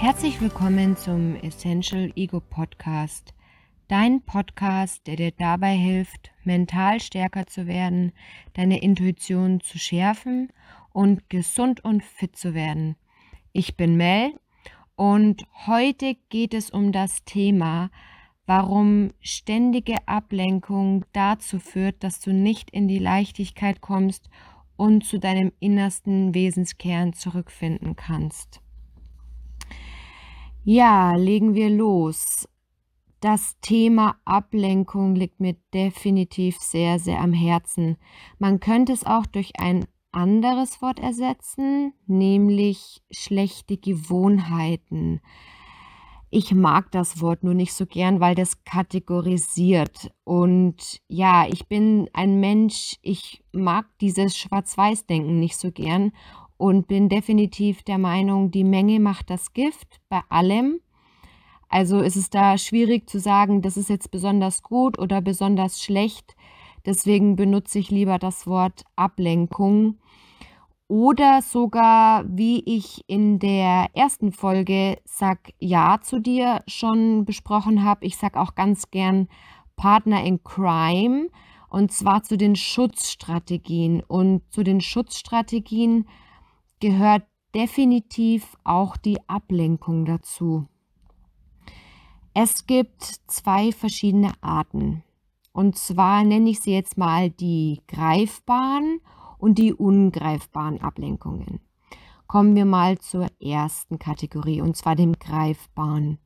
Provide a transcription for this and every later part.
Herzlich willkommen zum Essential Ego Podcast. Dein Podcast, der dir dabei hilft, mental stärker zu werden, deine Intuition zu schärfen und gesund und fit zu werden. Ich bin Mel und heute geht es um das Thema, warum ständige Ablenkung dazu führt, dass du nicht in die Leichtigkeit kommst und zu deinem innersten Wesenskern zurückfinden kannst. Ja, legen wir los. Das Thema Ablenkung liegt mir definitiv sehr, sehr am Herzen. Man könnte es auch durch ein anderes Wort ersetzen, nämlich schlechte Gewohnheiten. Ich mag das Wort nur nicht so gern, weil das kategorisiert. Und ja, ich bin ein Mensch, ich mag dieses Schwarz-Weiß-Denken nicht so gern und bin definitiv der Meinung, die Menge macht das Gift bei allem. Also ist es da schwierig zu sagen, das ist jetzt besonders gut oder besonders schlecht. Deswegen benutze ich lieber das Wort Ablenkung. Oder sogar, wie ich in der ersten Folge Sag Ja zu dir schon besprochen habe, ich sage auch ganz gern Partner in Crime und zwar zu den Schutzstrategien. Und zu den Schutzstrategien gehört definitiv auch die Ablenkung dazu. Es gibt zwei verschiedene Arten. Und zwar nenne ich sie jetzt mal die greifbaren und die ungreifbaren Ablenkungen. Kommen wir mal zur ersten Kategorie, und zwar dem greifbaren.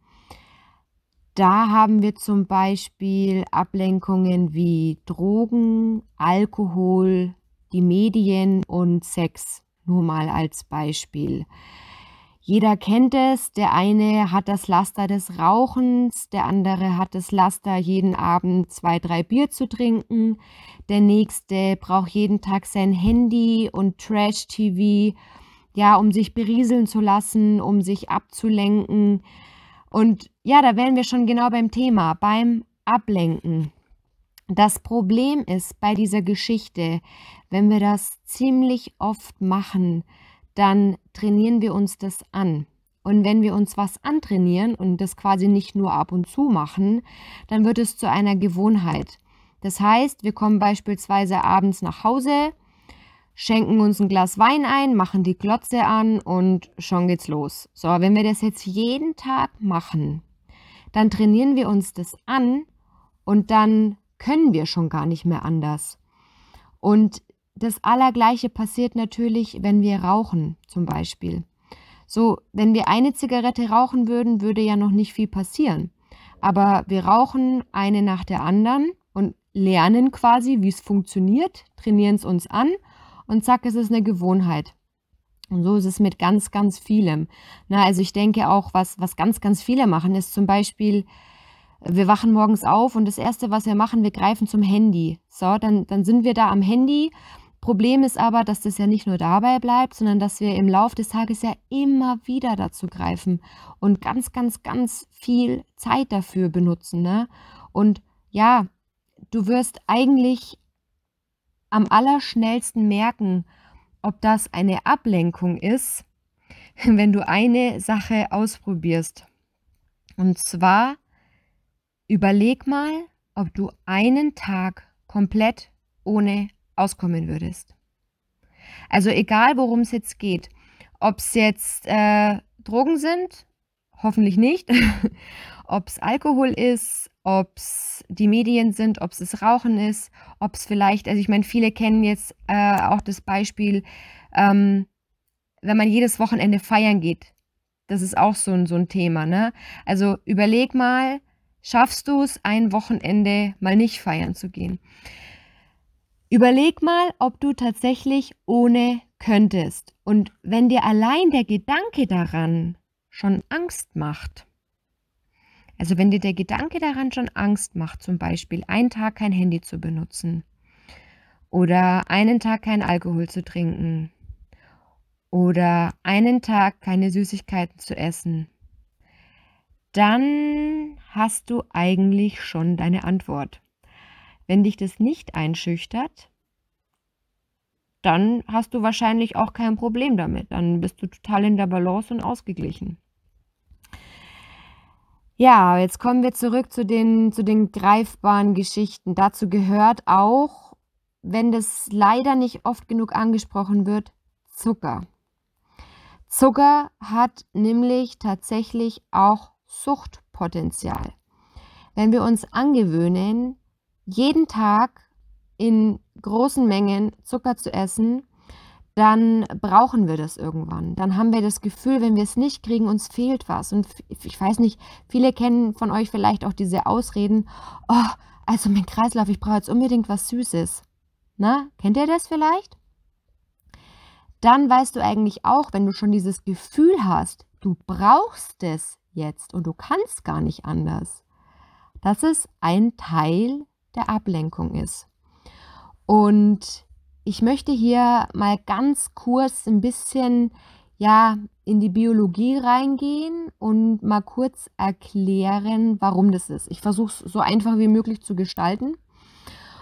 Da haben wir zum Beispiel Ablenkungen wie Drogen, Alkohol, die Medien und Sex. Nur mal als Beispiel. Jeder kennt es, der eine hat das Laster des Rauchens, der andere hat das Laster, jeden Abend zwei, drei Bier zu trinken, der nächste braucht jeden Tag sein Handy und Trash-TV, ja, um sich berieseln zu lassen, um sich abzulenken. Und ja, da wären wir schon genau beim Thema, beim Ablenken. Das Problem ist bei dieser Geschichte, wenn wir das ziemlich oft machen, dann trainieren wir uns das an. Und wenn wir uns was antrainieren und das quasi nicht nur ab und zu machen, dann wird es zu einer Gewohnheit. Das heißt, wir kommen beispielsweise abends nach Hause, schenken uns ein Glas Wein ein, machen die Glotze an und schon geht's los. So, wenn wir das jetzt jeden Tag machen, dann trainieren wir uns das an und dann können wir schon gar nicht mehr anders. Und das Allergleiche passiert natürlich, wenn wir rauchen zum Beispiel. So, wenn wir eine Zigarette rauchen würden, würde ja noch nicht viel passieren. Aber wir rauchen eine nach der anderen und lernen quasi, wie es funktioniert, trainieren es uns an und zack, es ist eine Gewohnheit. Und so ist es mit ganz, ganz vielem. Na, also ich denke auch, was, was ganz, ganz viele machen, ist zum Beispiel wir wachen morgens auf und das Erste, was wir machen, wir greifen zum Handy. So, dann, dann sind wir da am Handy. Problem ist aber, dass das ja nicht nur dabei bleibt, sondern dass wir im Laufe des Tages ja immer wieder dazu greifen und ganz, ganz, ganz viel Zeit dafür benutzen. Ne? Und ja, du wirst eigentlich am allerschnellsten merken, ob das eine Ablenkung ist, wenn du eine Sache ausprobierst. Und zwar Überleg mal, ob du einen Tag komplett ohne auskommen würdest. Also egal, worum es jetzt geht, ob es jetzt äh, Drogen sind, hoffentlich nicht, ob es Alkohol ist, ob es die Medien sind, ob es das Rauchen ist, ob es vielleicht, also ich meine, viele kennen jetzt äh, auch das Beispiel, ähm, wenn man jedes Wochenende feiern geht. Das ist auch so ein, so ein Thema, ne? Also überleg mal, schaffst du es, ein Wochenende mal nicht feiern zu gehen. Überleg mal, ob du tatsächlich ohne könntest. Und wenn dir allein der Gedanke daran schon Angst macht, also wenn dir der Gedanke daran schon Angst macht, zum Beispiel einen Tag kein Handy zu benutzen oder einen Tag kein Alkohol zu trinken oder einen Tag keine Süßigkeiten zu essen dann hast du eigentlich schon deine Antwort. Wenn dich das nicht einschüchtert, dann hast du wahrscheinlich auch kein Problem damit. Dann bist du total in der Balance und ausgeglichen. Ja, jetzt kommen wir zurück zu den, zu den greifbaren Geschichten. Dazu gehört auch, wenn das leider nicht oft genug angesprochen wird, Zucker. Zucker hat nämlich tatsächlich auch Suchtpotenzial. Wenn wir uns angewöhnen, jeden Tag in großen Mengen Zucker zu essen, dann brauchen wir das irgendwann. Dann haben wir das Gefühl, wenn wir es nicht kriegen, uns fehlt was. Und ich weiß nicht, viele kennen von euch vielleicht auch diese Ausreden, oh, also mein Kreislauf, ich brauche jetzt unbedingt was Süßes. Na, kennt ihr das vielleicht? Dann weißt du eigentlich auch, wenn du schon dieses Gefühl hast, du brauchst es jetzt und du kannst gar nicht anders, dass es ein Teil der Ablenkung ist. Und ich möchte hier mal ganz kurz ein bisschen ja in die Biologie reingehen und mal kurz erklären, warum das ist. Ich versuche es so einfach wie möglich zu gestalten.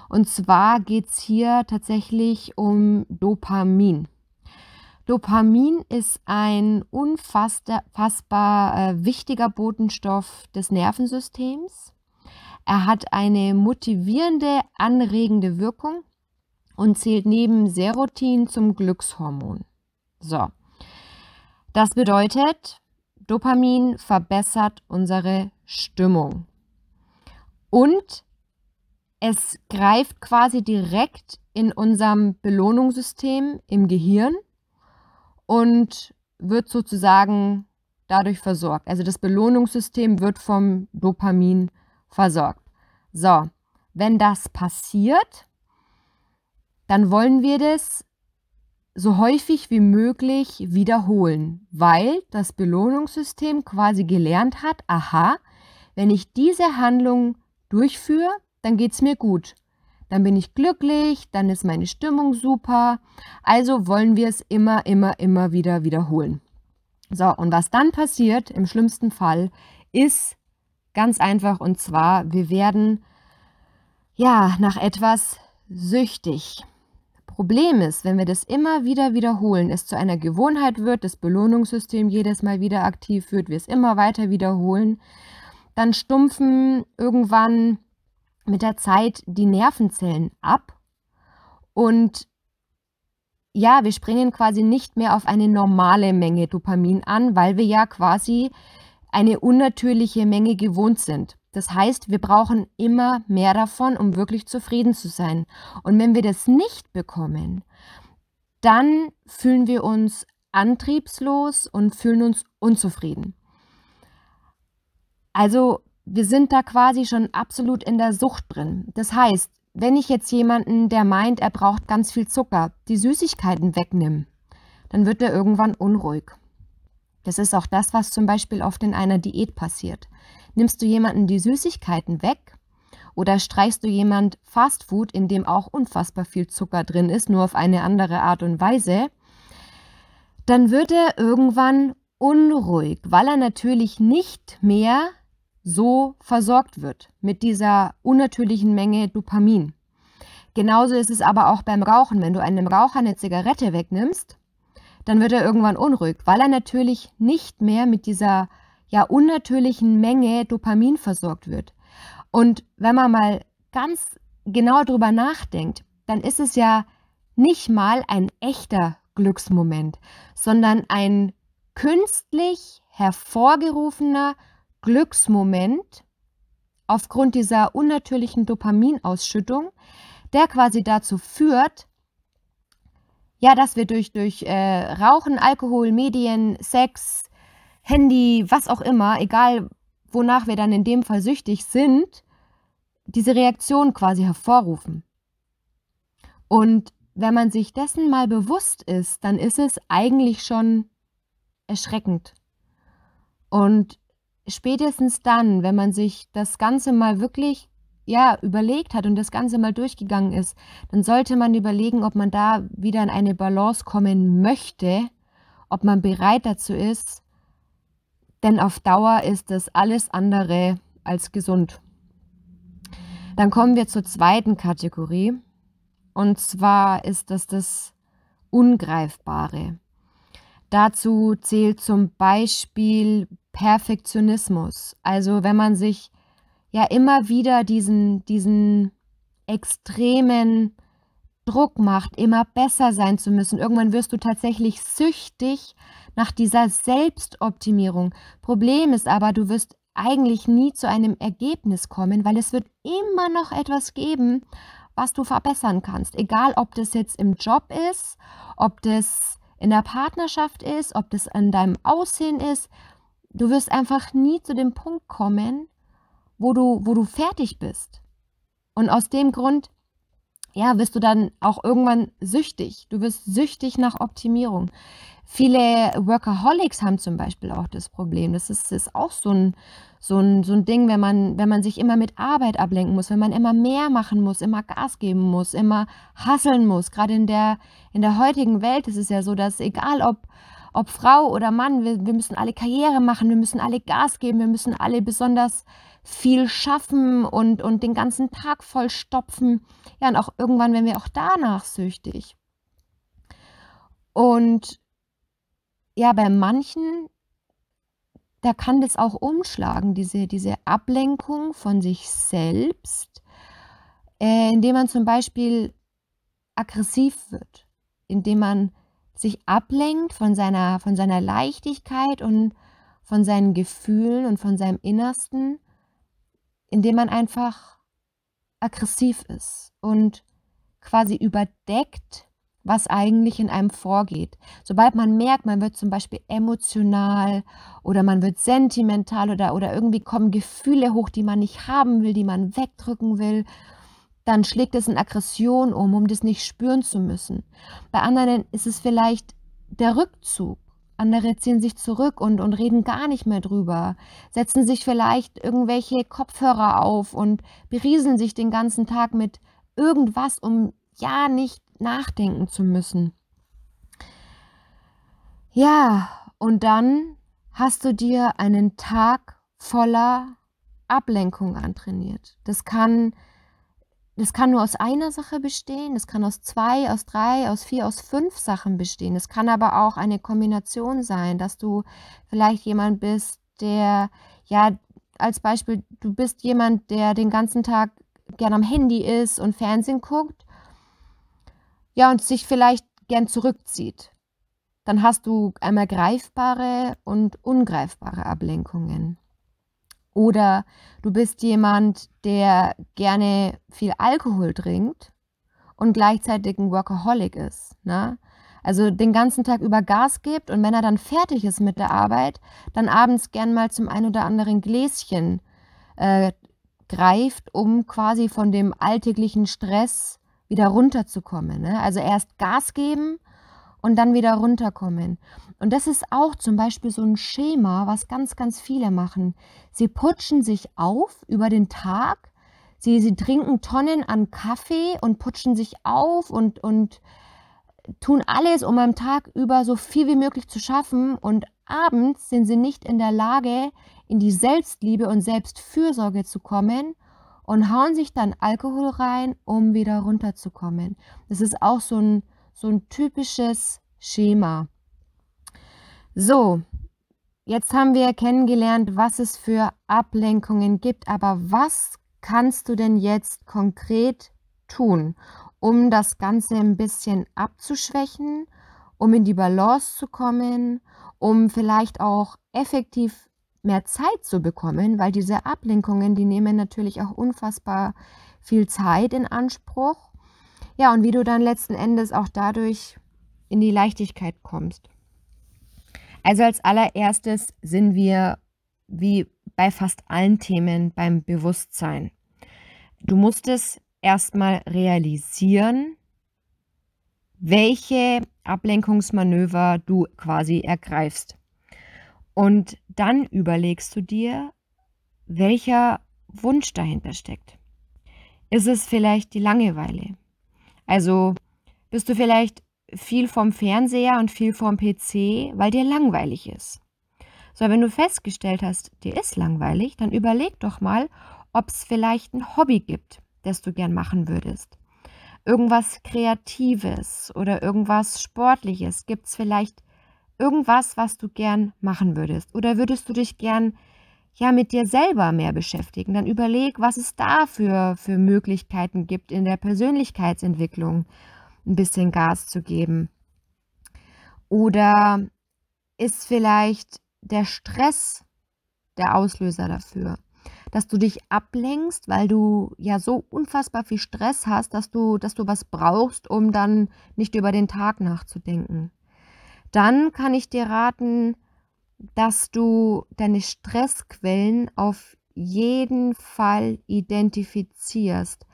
Und zwar geht es hier tatsächlich um Dopamin. Dopamin ist ein unfassbar äh, wichtiger Botenstoff des Nervensystems. Er hat eine motivierende, anregende Wirkung und zählt neben Serotin zum Glückshormon. So. Das bedeutet, Dopamin verbessert unsere Stimmung. Und es greift quasi direkt in unserem Belohnungssystem im Gehirn und wird sozusagen dadurch versorgt. Also das Belohnungssystem wird vom Dopamin versorgt. So, wenn das passiert, dann wollen wir das so häufig wie möglich wiederholen, weil das Belohnungssystem quasi gelernt hat, aha, wenn ich diese Handlung durchführe, dann geht es mir gut. Dann bin ich glücklich, dann ist meine Stimmung super. Also wollen wir es immer, immer, immer wieder wiederholen. So, und was dann passiert im schlimmsten Fall ist ganz einfach und zwar, wir werden ja nach etwas süchtig. Problem ist, wenn wir das immer wieder wiederholen, es zu einer Gewohnheit wird, das Belohnungssystem jedes Mal wieder aktiv wird, wir es immer weiter wiederholen, dann stumpfen irgendwann mit der Zeit die Nervenzellen ab und ja, wir springen quasi nicht mehr auf eine normale Menge Dopamin an, weil wir ja quasi eine unnatürliche Menge gewohnt sind. Das heißt, wir brauchen immer mehr davon, um wirklich zufrieden zu sein. Und wenn wir das nicht bekommen, dann fühlen wir uns antriebslos und fühlen uns unzufrieden. Also wir sind da quasi schon absolut in der Sucht drin. Das heißt, wenn ich jetzt jemanden, der meint, er braucht ganz viel Zucker, die Süßigkeiten wegnehme, dann wird er irgendwann unruhig. Das ist auch das, was zum Beispiel oft in einer Diät passiert. Nimmst du jemanden die Süßigkeiten weg oder streichst du jemand Fastfood, in dem auch unfassbar viel Zucker drin ist, nur auf eine andere Art und Weise, dann wird er irgendwann unruhig, weil er natürlich nicht mehr so versorgt wird mit dieser unnatürlichen Menge Dopamin. Genauso ist es aber auch beim Rauchen. Wenn du einem Raucher eine Zigarette wegnimmst, dann wird er irgendwann unruhig, weil er natürlich nicht mehr mit dieser ja unnatürlichen Menge Dopamin versorgt wird. Und wenn man mal ganz genau drüber nachdenkt, dann ist es ja nicht mal ein echter Glücksmoment, sondern ein künstlich hervorgerufener Glücksmoment aufgrund dieser unnatürlichen Dopaminausschüttung, der quasi dazu führt, ja, dass wir durch, durch äh, Rauchen, Alkohol, Medien, Sex, Handy, was auch immer, egal wonach wir dann in dem Fall süchtig sind, diese Reaktion quasi hervorrufen. Und wenn man sich dessen mal bewusst ist, dann ist es eigentlich schon erschreckend. Und spätestens dann, wenn man sich das Ganze mal wirklich ja, überlegt hat und das Ganze mal durchgegangen ist, dann sollte man überlegen, ob man da wieder in eine Balance kommen möchte, ob man bereit dazu ist, denn auf Dauer ist das alles andere als gesund. Dann kommen wir zur zweiten Kategorie und zwar ist das das Ungreifbare. Dazu zählt zum Beispiel Perfektionismus. Also wenn man sich ja immer wieder diesen, diesen extremen Druck macht, immer besser sein zu müssen. Irgendwann wirst du tatsächlich süchtig nach dieser Selbstoptimierung. Problem ist aber, du wirst eigentlich nie zu einem Ergebnis kommen, weil es wird immer noch etwas geben, was du verbessern kannst. Egal, ob das jetzt im Job ist, ob das in der Partnerschaft ist, ob das an deinem Aussehen ist. Du wirst einfach nie zu dem Punkt kommen, wo du, wo du fertig bist. Und aus dem Grund, ja, wirst du dann auch irgendwann süchtig. Du wirst süchtig nach Optimierung. Viele Workaholics haben zum Beispiel auch das Problem. Das ist, ist auch so ein, so, ein, so ein Ding, wenn man, wenn man sich immer mit Arbeit ablenken muss, wenn man immer mehr machen muss, immer Gas geben muss, immer hasseln muss. Gerade in der, in der heutigen Welt ist es ja so, dass egal ob, ob Frau oder Mann, wir, wir müssen alle Karriere machen, wir müssen alle Gas geben, wir müssen alle besonders viel schaffen und, und den ganzen Tag voll stopfen. Ja, und auch irgendwann werden wir auch danach süchtig. Und ja, bei manchen, da kann das auch umschlagen, diese, diese Ablenkung von sich selbst, äh, indem man zum Beispiel aggressiv wird, indem man sich ablenkt von seiner, von seiner Leichtigkeit und von seinen Gefühlen und von seinem Innersten indem man einfach aggressiv ist und quasi überdeckt, was eigentlich in einem vorgeht. Sobald man merkt, man wird zum Beispiel emotional oder man wird sentimental oder, oder irgendwie kommen Gefühle hoch, die man nicht haben will, die man wegdrücken will, dann schlägt es in Aggression um, um das nicht spüren zu müssen. Bei anderen ist es vielleicht der Rückzug andere ziehen sich zurück und, und reden gar nicht mehr drüber, setzen sich vielleicht irgendwelche Kopfhörer auf und berieseln sich den ganzen Tag mit irgendwas, um ja nicht nachdenken zu müssen. Ja, und dann hast du dir einen Tag voller Ablenkung antrainiert. Das kann das kann nur aus einer Sache bestehen, das kann aus zwei, aus drei, aus vier, aus fünf Sachen bestehen. Es kann aber auch eine Kombination sein, dass du vielleicht jemand bist, der, ja, als Beispiel, du bist jemand, der den ganzen Tag gern am Handy ist und Fernsehen guckt, ja, und sich vielleicht gern zurückzieht. Dann hast du einmal greifbare und ungreifbare Ablenkungen. Oder du bist jemand, der gerne viel Alkohol trinkt und gleichzeitig ein Workaholic ist. Ne? Also den ganzen Tag über Gas gibt und wenn er dann fertig ist mit der Arbeit, dann abends gern mal zum ein oder anderen Gläschen äh, greift, um quasi von dem alltäglichen Stress wieder runterzukommen. Ne? Also erst Gas geben und dann wieder runterkommen. Und das ist auch zum Beispiel so ein Schema, was ganz, ganz viele machen. Sie putschen sich auf über den Tag, sie, sie trinken Tonnen an Kaffee und putschen sich auf und, und tun alles, um am Tag über so viel wie möglich zu schaffen. Und abends sind sie nicht in der Lage, in die Selbstliebe und Selbstfürsorge zu kommen und hauen sich dann Alkohol rein, um wieder runterzukommen. Das ist auch so ein so ein typisches Schema. So, jetzt haben wir kennengelernt, was es für Ablenkungen gibt, aber was kannst du denn jetzt konkret tun, um das Ganze ein bisschen abzuschwächen, um in die Balance zu kommen, um vielleicht auch effektiv mehr Zeit zu bekommen, weil diese Ablenkungen, die nehmen natürlich auch unfassbar viel Zeit in Anspruch. Ja, und wie du dann letzten Endes auch dadurch in die Leichtigkeit kommst. Also als allererstes sind wir wie bei fast allen Themen beim Bewusstsein. Du musst es erstmal realisieren, welche Ablenkungsmanöver du quasi ergreifst. Und dann überlegst du dir, welcher Wunsch dahinter steckt. Ist es vielleicht die Langeweile? Also bist du vielleicht viel vom Fernseher und viel vom PC, weil dir langweilig ist. So, wenn du festgestellt hast, dir ist langweilig, dann überleg doch mal, ob es vielleicht ein Hobby gibt, das du gern machen würdest. Irgendwas Kreatives oder irgendwas Sportliches. Gibt es vielleicht irgendwas, was du gern machen würdest? Oder würdest du dich gern ja mit dir selber mehr beschäftigen? Dann überleg, was es da für, für Möglichkeiten gibt in der Persönlichkeitsentwicklung, ein bisschen Gas zu geben. Oder ist vielleicht der Stress der Auslöser dafür? Dass du dich ablenkst, weil du ja so unfassbar viel Stress hast, dass du, dass du was brauchst, um dann nicht über den Tag nachzudenken. Dann kann ich dir raten, dass du deine Stressquellen auf jeden Fall identifizierst,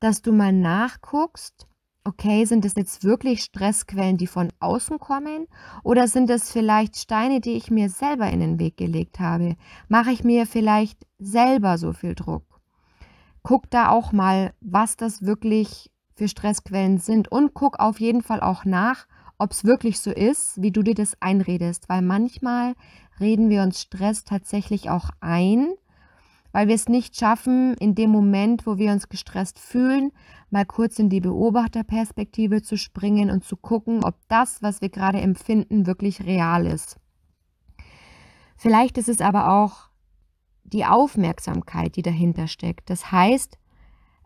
dass du mal nachguckst, okay, sind es jetzt wirklich Stressquellen, die von außen kommen oder sind es vielleicht Steine, die ich mir selber in den Weg gelegt habe? Mache ich mir vielleicht selber so viel Druck? Guck da auch mal, was das wirklich für Stressquellen sind und guck auf jeden Fall auch nach, ob es wirklich so ist, wie du dir das einredest, weil manchmal reden wir uns Stress tatsächlich auch ein, weil wir es nicht schaffen, in dem Moment, wo wir uns gestresst fühlen, mal kurz in die Beobachterperspektive zu springen und zu gucken, ob das, was wir gerade empfinden, wirklich real ist. Vielleicht ist es aber auch die Aufmerksamkeit, die dahinter steckt. Das heißt,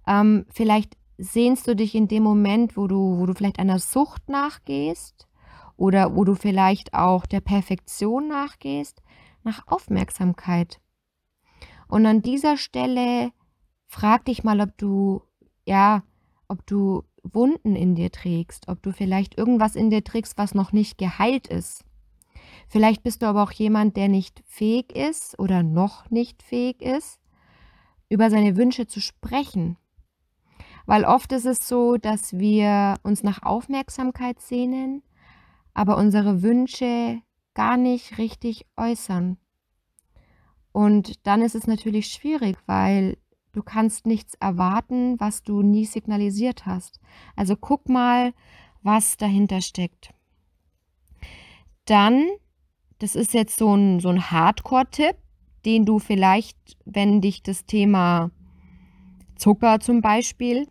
ähm, vielleicht sehnst du dich in dem Moment, wo du, wo du vielleicht einer Sucht nachgehst oder wo du vielleicht auch der Perfektion nachgehst, nach Aufmerksamkeit. Und an dieser Stelle frag dich mal, ob du, ja, ob du Wunden in dir trägst, ob du vielleicht irgendwas in dir trägst, was noch nicht geheilt ist. Vielleicht bist du aber auch jemand, der nicht fähig ist oder noch nicht fähig ist, über seine Wünsche zu sprechen, weil oft ist es so, dass wir uns nach Aufmerksamkeit sehnen, aber unsere Wünsche gar nicht richtig äußern. Und dann ist es natürlich schwierig, weil du kannst nichts erwarten, was du nie signalisiert hast. Also guck mal, was dahinter steckt. Dann, das ist jetzt so ein, so ein Hardcore-Tipp, den du vielleicht, wenn dich das Thema Zucker zum Beispiel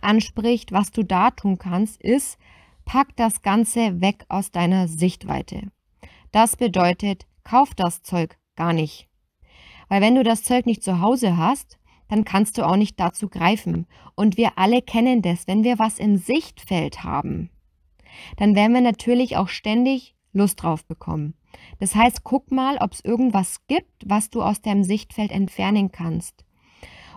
anspricht, was du da tun kannst, ist, pack das Ganze weg aus deiner Sichtweite. Das bedeutet, kauf das Zeug gar nicht. Weil wenn du das Zeug nicht zu Hause hast, dann kannst du auch nicht dazu greifen. Und wir alle kennen das, wenn wir was im Sichtfeld haben, dann werden wir natürlich auch ständig Lust drauf bekommen. Das heißt, guck mal, ob es irgendwas gibt, was du aus deinem Sichtfeld entfernen kannst.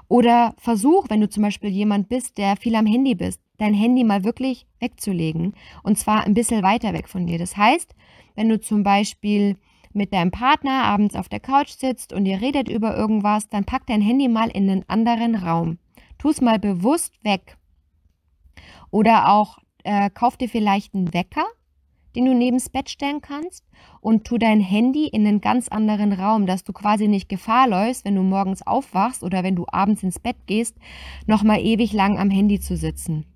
Oder versuch, wenn du zum Beispiel jemand bist, der viel am Handy bist, dein Handy mal wirklich wegzulegen und zwar ein bisschen weiter weg von dir. Das heißt, wenn du zum Beispiel mit deinem Partner abends auf der Couch sitzt und ihr redet über irgendwas, dann pack dein Handy mal in einen anderen Raum. Tu es mal bewusst weg. Oder auch äh, kauf dir vielleicht einen Wecker den du neben das Bett stellen kannst und tu dein Handy in einen ganz anderen Raum, dass du quasi nicht Gefahr läufst, wenn du morgens aufwachst oder wenn du abends ins Bett gehst, nochmal ewig lang am Handy zu sitzen.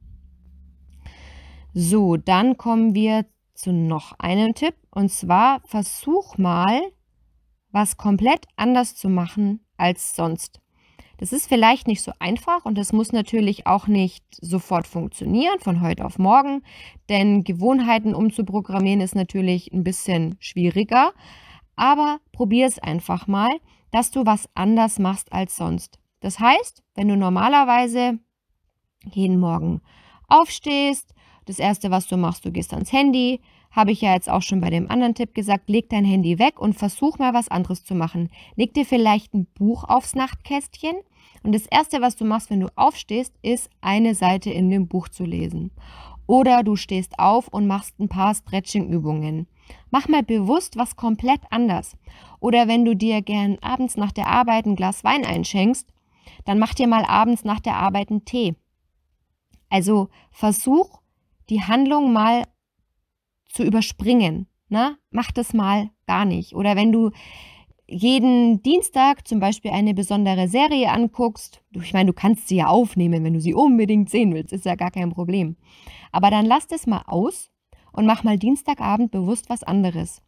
So, dann kommen wir zu noch einem Tipp und zwar versuch mal, was komplett anders zu machen als sonst. Das ist vielleicht nicht so einfach und das muss natürlich auch nicht sofort funktionieren von heute auf morgen, denn Gewohnheiten umzuprogrammieren ist natürlich ein bisschen schwieriger. Aber probier es einfach mal, dass du was anders machst als sonst. Das heißt, wenn du normalerweise jeden Morgen aufstehst, das erste, was du machst, du gehst ans Handy, habe ich ja jetzt auch schon bei dem anderen Tipp gesagt, leg dein Handy weg und versuch mal was anderes zu machen. Leg dir vielleicht ein Buch aufs Nachtkästchen und das Erste, was du machst, wenn du aufstehst, ist eine Seite in dem Buch zu lesen. Oder du stehst auf und machst ein paar Stretching-Übungen. Mach mal bewusst was komplett anders. Oder wenn du dir gern abends nach der Arbeit ein Glas Wein einschenkst, dann mach dir mal abends nach der Arbeit einen Tee. Also versuch die Handlung mal zu überspringen. Na? Mach das mal gar nicht. Oder wenn du jeden Dienstag zum Beispiel eine besondere Serie anguckst, ich meine, du kannst sie ja aufnehmen, wenn du sie unbedingt sehen willst, ist ja gar kein Problem. Aber dann lass das mal aus und mach mal Dienstagabend bewusst was anderes.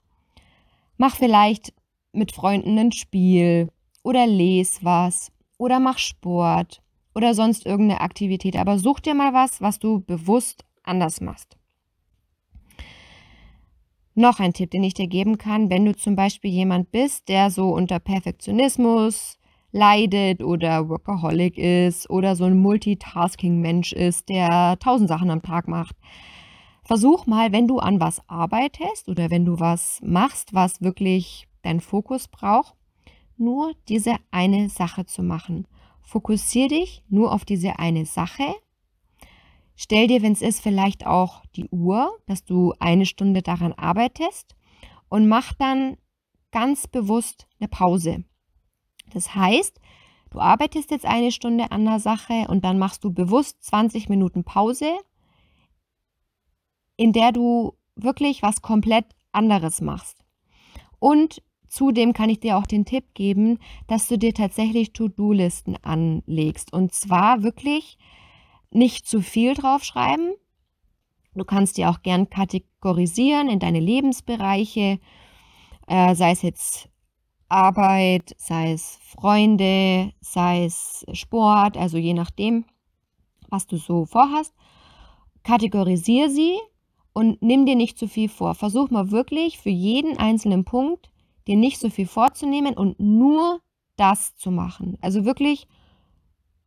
Mach vielleicht mit Freunden ein Spiel oder les was oder mach Sport oder sonst irgendeine Aktivität. Aber such dir mal was, was du bewusst anders machst. Noch ein Tipp, den ich dir geben kann, wenn du zum Beispiel jemand bist, der so unter Perfektionismus leidet oder Workaholic ist oder so ein Multitasking-Mensch ist, der tausend Sachen am Tag macht. Versuch mal, wenn du an was arbeitest oder wenn du was machst, was wirklich deinen Fokus braucht, nur diese eine Sache zu machen. Fokussier dich nur auf diese eine Sache. Stell dir, wenn es ist, vielleicht auch die Uhr, dass du eine Stunde daran arbeitest und mach dann ganz bewusst eine Pause. Das heißt, du arbeitest jetzt eine Stunde an der Sache und dann machst du bewusst 20 Minuten Pause, in der du wirklich was komplett anderes machst. Und zudem kann ich dir auch den Tipp geben, dass du dir tatsächlich To-Do-Listen anlegst. Und zwar wirklich nicht zu viel draufschreiben. Du kannst dir auch gern kategorisieren in deine Lebensbereiche, äh, sei es jetzt Arbeit, sei es Freunde, sei es Sport, also je nachdem, was du so vorhast. Kategorisiere sie und nimm dir nicht zu viel vor. Versuch mal wirklich für jeden einzelnen Punkt dir nicht so viel vorzunehmen und nur das zu machen. Also wirklich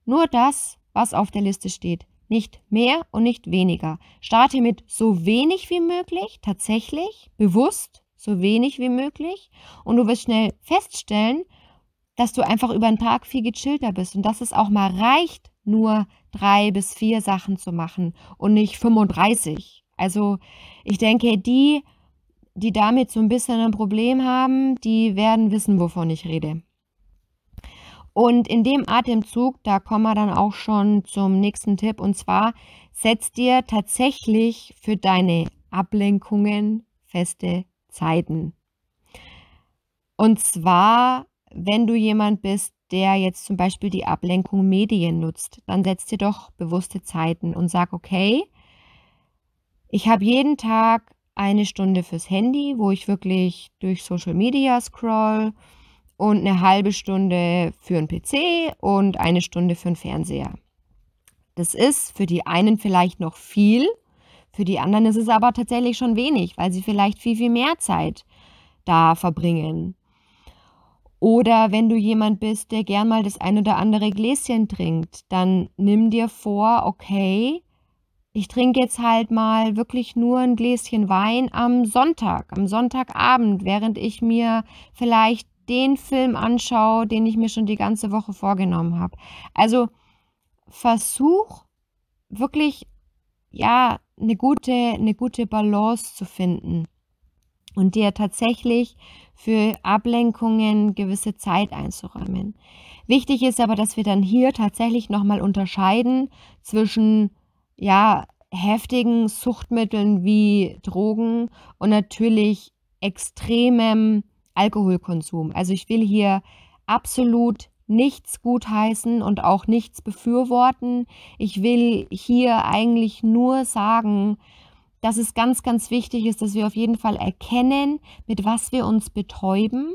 nur das, was auf der Liste steht. Nicht mehr und nicht weniger. Starte mit so wenig wie möglich, tatsächlich, bewusst so wenig wie möglich. Und du wirst schnell feststellen, dass du einfach über den Tag viel gechillter bist und dass es auch mal reicht, nur drei bis vier Sachen zu machen und nicht 35. Also ich denke, die, die damit so ein bisschen ein Problem haben, die werden wissen, wovon ich rede. Und in dem Atemzug, da kommen wir dann auch schon zum nächsten Tipp. Und zwar setz dir tatsächlich für deine Ablenkungen feste Zeiten. Und zwar, wenn du jemand bist, der jetzt zum Beispiel die Ablenkung Medien nutzt, dann setz dir doch bewusste Zeiten und sag, okay, ich habe jeden Tag eine Stunde fürs Handy, wo ich wirklich durch Social Media scroll und eine halbe Stunde für einen PC und eine Stunde für einen Fernseher. Das ist für die einen vielleicht noch viel, für die anderen ist es aber tatsächlich schon wenig, weil sie vielleicht viel, viel mehr Zeit da verbringen. Oder wenn du jemand bist, der gern mal das ein oder andere Gläschen trinkt, dann nimm dir vor, okay, ich trinke jetzt halt mal wirklich nur ein Gläschen Wein am Sonntag, am Sonntagabend, während ich mir vielleicht den Film anschaue, den ich mir schon die ganze Woche vorgenommen habe. Also versuch wirklich, ja, eine gute, eine gute Balance zu finden und dir tatsächlich für Ablenkungen gewisse Zeit einzuräumen. Wichtig ist aber, dass wir dann hier tatsächlich nochmal unterscheiden zwischen, ja, heftigen Suchtmitteln wie Drogen und natürlich extremem Alkoholkonsum. Also ich will hier absolut nichts gutheißen und auch nichts befürworten. Ich will hier eigentlich nur sagen, dass es ganz, ganz wichtig ist, dass wir auf jeden Fall erkennen, mit was wir uns betäuben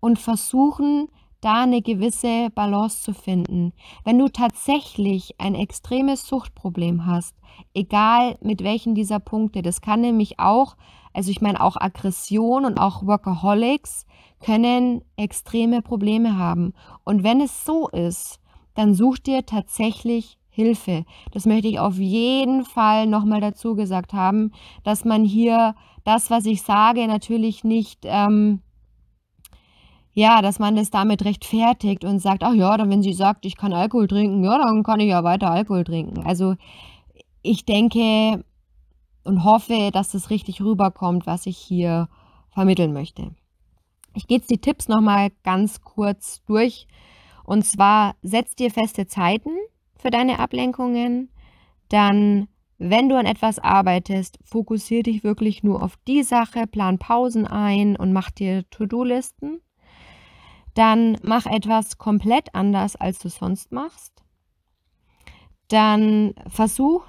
und versuchen, da eine gewisse Balance zu finden. Wenn du tatsächlich ein extremes Suchtproblem hast, egal mit welchen dieser Punkte, das kann nämlich auch, also ich meine auch Aggression und auch Workaholics können extreme Probleme haben. Und wenn es so ist, dann such dir tatsächlich Hilfe. Das möchte ich auf jeden Fall nochmal dazu gesagt haben, dass man hier das, was ich sage, natürlich nicht, ähm, ja, dass man das damit rechtfertigt und sagt, ach ja, dann wenn sie sagt, ich kann Alkohol trinken, ja, dann kann ich ja weiter Alkohol trinken. Also ich denke und hoffe, dass das richtig rüberkommt, was ich hier vermitteln möchte. Ich gehe jetzt die Tipps nochmal ganz kurz durch. Und zwar setz dir feste Zeiten für deine Ablenkungen. Dann, wenn du an etwas arbeitest, fokussiere dich wirklich nur auf die Sache, plan Pausen ein und mach dir To-Do-Listen. Dann mach etwas komplett anders, als du sonst machst. Dann versuch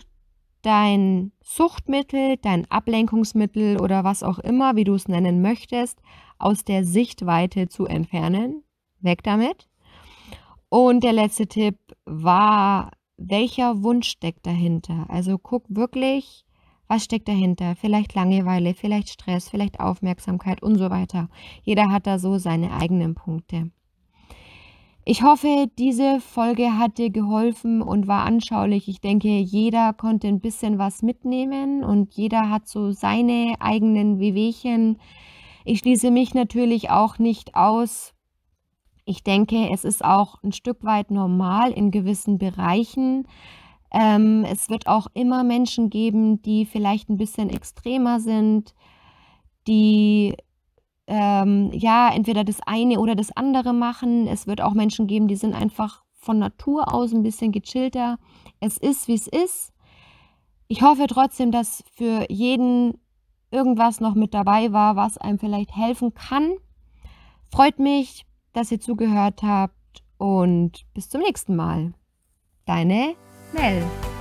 dein Suchtmittel, dein Ablenkungsmittel oder was auch immer, wie du es nennen möchtest, aus der Sichtweite zu entfernen. Weg damit. Und der letzte Tipp war, welcher Wunsch steckt dahinter? Also guck wirklich, Was steckt dahinter? Vielleicht Langeweile, vielleicht Stress, vielleicht Aufmerksamkeit und so weiter. Jeder hat da so seine eigenen Punkte. Ich hoffe, diese Folge hat dir geholfen und war anschaulich. Ich denke, jeder konnte ein bisschen was mitnehmen und jeder hat so seine eigenen Wehwehchen. Ich schließe mich natürlich auch nicht aus. Ich denke, es ist auch ein Stück weit normal in gewissen Bereichen. Ähm, es wird auch immer Menschen geben, die vielleicht ein bisschen extremer sind, die ähm, ja, entweder das eine oder das andere machen. Es wird auch Menschen geben, die sind einfach von Natur aus ein bisschen gechillter. Es ist, wie es ist. Ich hoffe trotzdem, dass für jeden irgendwas noch mit dabei war, was einem vielleicht helfen kann. Freut mich, dass ihr zugehört habt und bis zum nächsten Mal. Deine Mel.